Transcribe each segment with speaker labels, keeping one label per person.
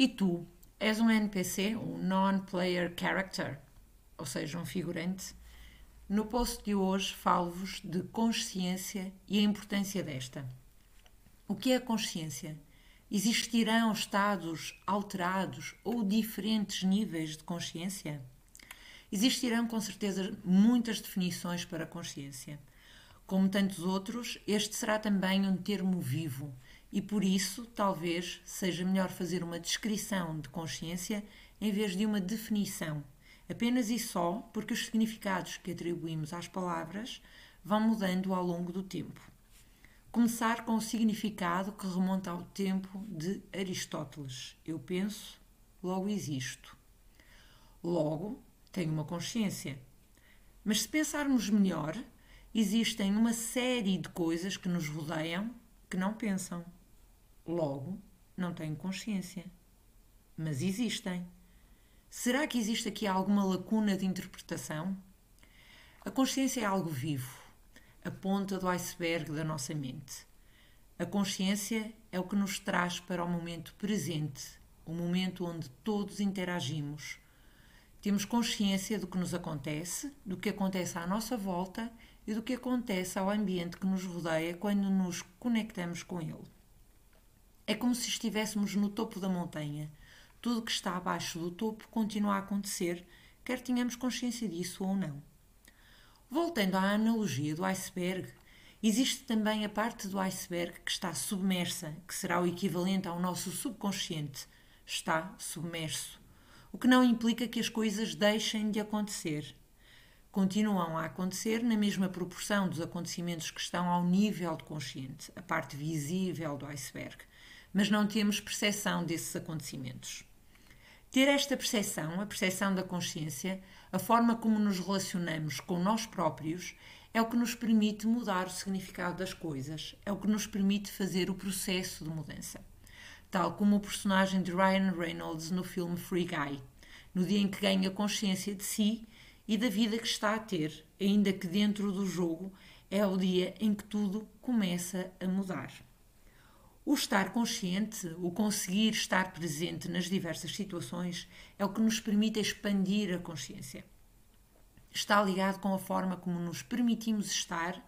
Speaker 1: E tu, és um NPC, um Non-Player Character, ou seja, um figurante? No post de hoje falo-vos de consciência e a importância desta. O que é a consciência? Existirão estados alterados ou diferentes níveis de consciência? Existirão com certeza muitas definições para a consciência. Como tantos outros, este será também um termo vivo e por isso talvez seja melhor fazer uma descrição de consciência em vez de uma definição, apenas e só porque os significados que atribuímos às palavras vão mudando ao longo do tempo. Começar com o significado que remonta ao tempo de Aristóteles. Eu penso, logo existo. Logo, tenho uma consciência. Mas se pensarmos melhor, existem uma série de coisas que nos rodeiam que não pensam. Logo, não tenho consciência. Mas existem. Será que existe aqui alguma lacuna de interpretação? A consciência é algo vivo a ponta do iceberg da nossa mente. A consciência é o que nos traz para o momento presente, o momento onde todos interagimos. Temos consciência do que nos acontece, do que acontece à nossa volta e do que acontece ao ambiente que nos rodeia quando nos conectamos com ele. É como se estivéssemos no topo da montanha. Tudo que está abaixo do topo continua a acontecer, quer tenhamos consciência disso ou não. Voltando à analogia do iceberg, existe também a parte do iceberg que está submersa, que será o equivalente ao nosso subconsciente. Está submerso. O que não implica que as coisas deixem de acontecer. Continuam a acontecer na mesma proporção dos acontecimentos que estão ao nível do consciente, a parte visível do iceberg, mas não temos percepção desses acontecimentos. Ter esta percepção, a percepção da consciência, a forma como nos relacionamos com nós próprios, é o que nos permite mudar o significado das coisas, é o que nos permite fazer o processo de mudança. Tal como o personagem de Ryan Reynolds no filme Free Guy, no dia em que ganha consciência de si e da vida que está a ter, ainda que dentro do jogo é o dia em que tudo começa a mudar. O estar consciente, o conseguir estar presente nas diversas situações, é o que nos permite expandir a consciência. Está ligado com a forma como nos permitimos estar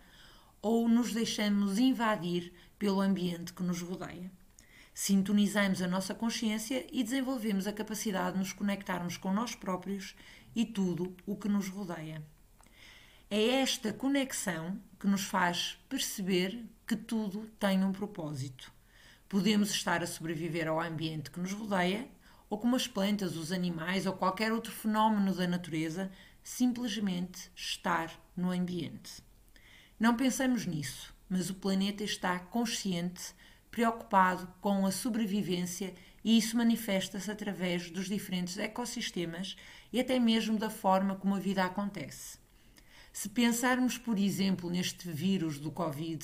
Speaker 1: ou nos deixamos invadir pelo ambiente que nos rodeia. Sintonizamos a nossa consciência e desenvolvemos a capacidade de nos conectarmos com nós próprios e tudo o que nos rodeia. É esta conexão que nos faz perceber que tudo tem um propósito Podemos estar a sobreviver ao ambiente que nos rodeia, ou como as plantas, os animais ou qualquer outro fenómeno da natureza, simplesmente estar no ambiente. Não pensamos nisso, mas o planeta está consciente, preocupado com a sobrevivência e isso manifesta-se através dos diferentes ecossistemas e até mesmo da forma como a vida acontece. Se pensarmos, por exemplo, neste vírus do Covid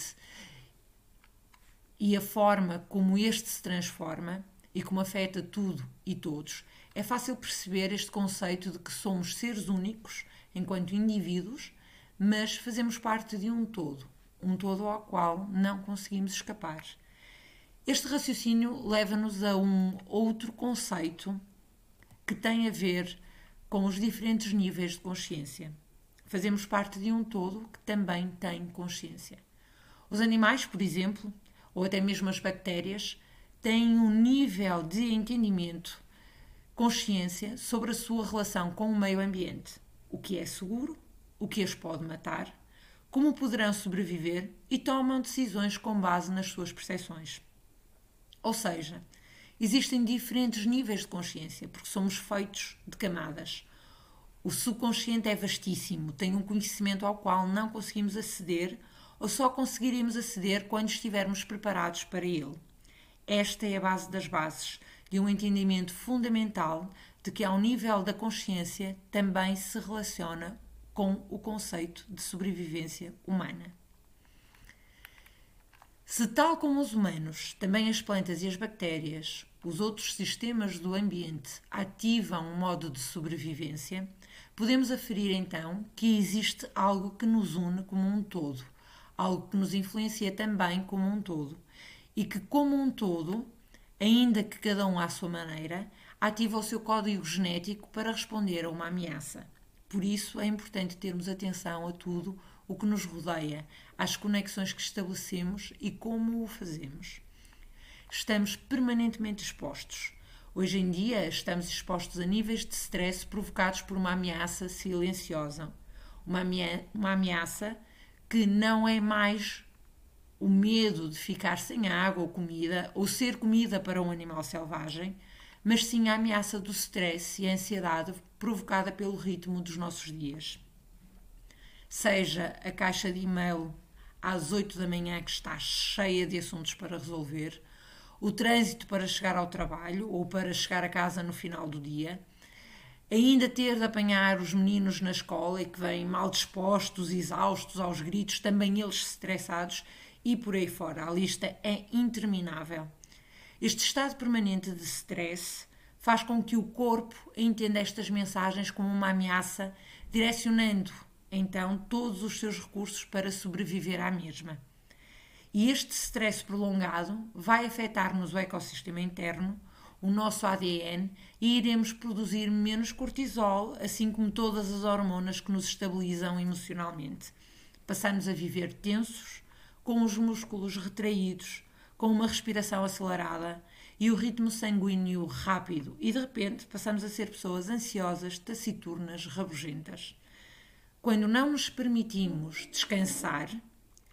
Speaker 1: e a forma como este se transforma e como afeta tudo e todos, é fácil perceber este conceito de que somos seres únicos enquanto indivíduos, mas fazemos parte de um todo, um todo ao qual não conseguimos escapar. Este raciocínio leva-nos a um outro conceito que tem a ver com os diferentes níveis de consciência. Fazemos parte de um todo que também tem consciência. Os animais, por exemplo, ou até mesmo as bactérias, têm um nível de entendimento, consciência sobre a sua relação com o meio ambiente, o que é seguro, o que as pode matar, como poderão sobreviver e tomam decisões com base nas suas percepções. Ou seja, existem diferentes níveis de consciência, porque somos feitos de camadas. O subconsciente é vastíssimo, tem um conhecimento ao qual não conseguimos aceder ou só conseguiremos aceder quando estivermos preparados para ele. Esta é a base das bases de um entendimento fundamental de que, ao nível da consciência, também se relaciona com o conceito de sobrevivência humana. Se, tal como os humanos, também as plantas e as bactérias, os outros sistemas do ambiente ativam um modo de sobrevivência, podemos aferir então que existe algo que nos une como um todo algo que nos influencia também como um todo. E que, como um todo, ainda que cada um à sua maneira, ativa o seu código genético para responder a uma ameaça. Por isso é importante termos atenção a tudo o que nos rodeia, às conexões que estabelecemos e como o fazemos. Estamos permanentemente expostos. Hoje em dia, estamos expostos a níveis de stress provocados por uma ameaça silenciosa. Uma, ameaça que não é mais o medo de ficar sem água ou comida ou ser comida para um animal selvagem, mas sim a ameaça do stress e a ansiedade provocada pelo ritmo dos nossos dias. Seja a caixa de e-mail às 8 da manhã que está cheia de assuntos para resolver, o trânsito para chegar ao trabalho ou para chegar a casa no final do dia, ainda ter de apanhar os meninos na escola e que vêm mal dispostos, exaustos, aos gritos, também eles estressados e por aí fora. A lista é interminável. Este estado permanente de stress faz com que o corpo entenda estas mensagens como uma ameaça, direcionando então todos os seus recursos para sobreviver à mesma. E este stress prolongado vai afetar-nos o ecossistema interno, o nosso ADN e iremos produzir menos cortisol, assim como todas as hormonas que nos estabilizam emocionalmente. Passamos a viver tensos, com os músculos retraídos, com uma respiração acelerada e o ritmo sanguíneo rápido, e de repente passamos a ser pessoas ansiosas, taciturnas, rabugentas. Quando não nos permitimos descansar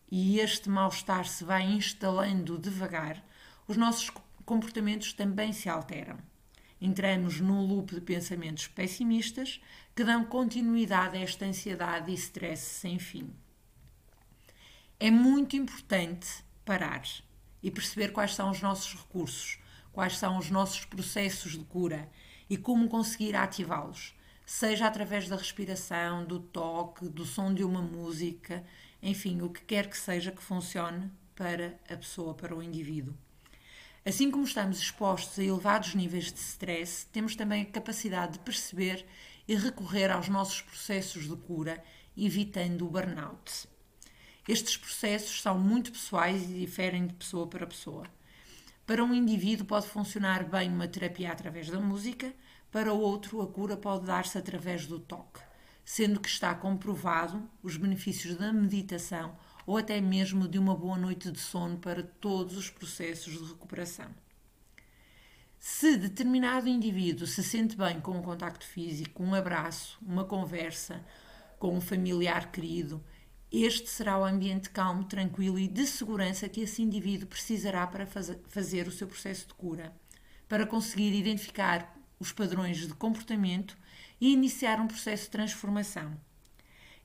Speaker 1: e este mal-estar se vai instalando devagar, os nossos comportamentos também se alteram. Entramos num loop de pensamentos pessimistas que dão continuidade a esta ansiedade e stress sem fim. É muito importante parar e perceber quais são os nossos recursos, quais são os nossos processos de cura e como conseguir ativá-los, seja através da respiração, do toque, do som de uma música, enfim, o que quer que seja que funcione para a pessoa, para o indivíduo. Assim como estamos expostos a elevados níveis de stress, temos também a capacidade de perceber e recorrer aos nossos processos de cura, evitando o burnout. Estes processos são muito pessoais e diferem de pessoa para pessoa. Para um indivíduo pode funcionar bem uma terapia através da música, para outro a cura pode dar-se através do toque, sendo que está comprovado os benefícios da meditação ou até mesmo de uma boa noite de sono para todos os processos de recuperação. Se determinado indivíduo se sente bem com um contacto físico, um abraço, uma conversa com um familiar querido, este será o ambiente calmo, tranquilo e de segurança que esse indivíduo precisará para fazer o seu processo de cura, para conseguir identificar os padrões de comportamento e iniciar um processo de transformação.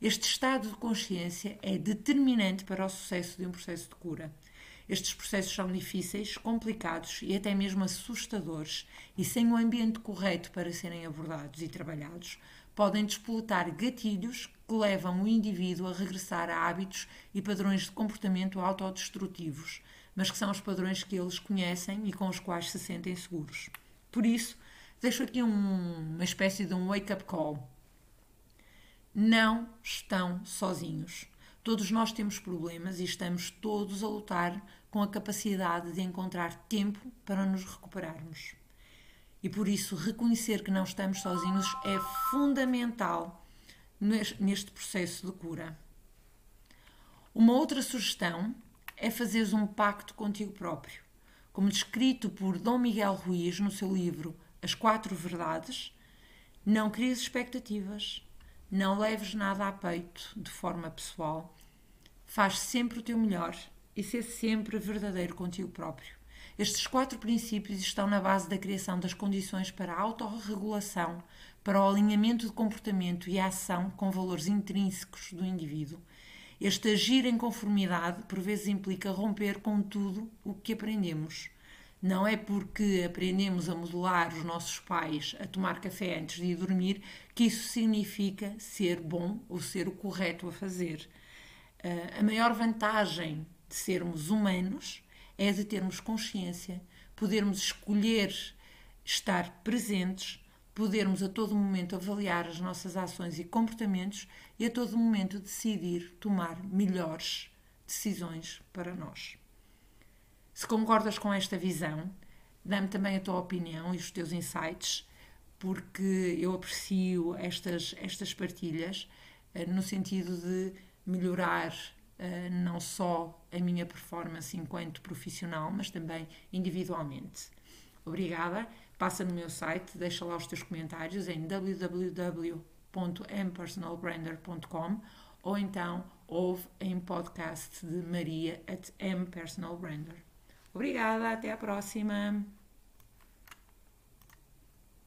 Speaker 1: Este estado de consciência é determinante para o sucesso de um processo de cura. Estes processos são difíceis, complicados e até mesmo assustadores, e sem o ambiente correto para serem abordados e trabalhados, podem despoletar gatilhos que levam o indivíduo a regressar a hábitos e padrões de comportamento autodestrutivos, mas que são os padrões que eles conhecem e com os quais se sentem seguros. Por isso, deixo aqui um, uma espécie de um wake-up call. Não estão sozinhos. Todos nós temos problemas e estamos todos a lutar com a capacidade de encontrar tempo para nos recuperarmos. E por isso, reconhecer que não estamos sozinhos é fundamental neste processo de cura. Uma outra sugestão é fazeres um pacto contigo próprio. Como descrito por Dom Miguel Ruiz no seu livro As Quatro Verdades, não cries expectativas, não leves nada a peito de forma pessoal, faz sempre o teu melhor e ser sempre verdadeiro contigo próprio. Estes quatro princípios estão na base da criação das condições para a autorregulação, para o alinhamento de comportamento e ação com valores intrínsecos do indivíduo. Este agir em conformidade, por vezes, implica romper com tudo o que aprendemos. Não é porque aprendemos a modelar os nossos pais a tomar café antes de ir dormir que isso significa ser bom ou ser o correto a fazer. Uh, a maior vantagem de sermos humanos é de termos consciência, podermos escolher estar presentes podermos a todo momento avaliar as nossas ações e comportamentos e a todo momento decidir tomar melhores decisões para nós. Se concordas com esta visão, Dá-me também a tua opinião e os teus insights, porque eu aprecio estas, estas partilhas eh, no sentido de melhorar eh, não só a minha performance enquanto profissional, mas também individualmente. Obrigada. Passa no meu site, deixa lá os teus comentários em www.mpersonalbrander.com ou então ouve em podcast de Maria at mpersonalbrander. Obrigada, até à próxima!